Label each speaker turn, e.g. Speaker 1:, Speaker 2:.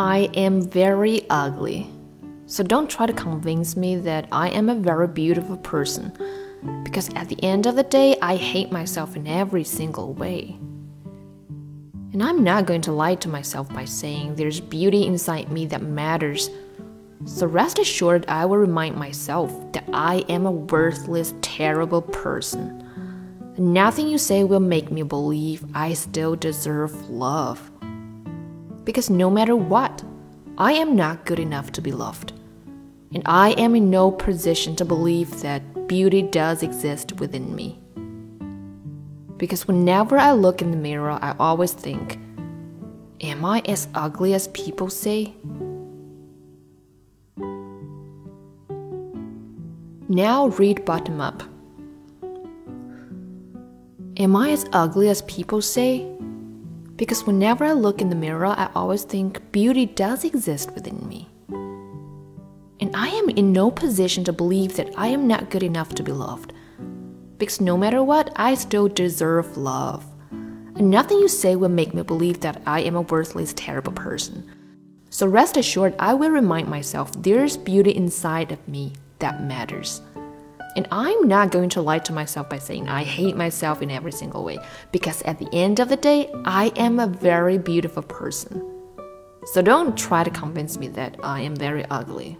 Speaker 1: I am very ugly. So don't try to convince me that I am a very beautiful person. Because at the end of the day, I hate myself in every single way. And I'm not going to lie to myself by saying there's beauty inside me that matters. So rest assured, I will remind myself that I am a worthless, terrible person. Nothing you say will make me believe I still deserve love. Because no matter what, I am not good enough to be loved. And I am in no position to believe that beauty does exist within me. Because whenever I look in the mirror, I always think, Am I as ugly as people say? Now read bottom up. Am I as ugly as people say? Because whenever I look in the mirror, I always think beauty does exist within me. And I am in no position to believe that I am not good enough to be loved. Because no matter what, I still deserve love. And nothing you say will make me believe that I am a worthless, terrible person. So rest assured, I will remind myself there's beauty inside of me that matters. And I'm not going to lie to myself by saying I hate myself in every single way, because at the end of the day, I am a very beautiful person. So don't try to convince me that I am very ugly.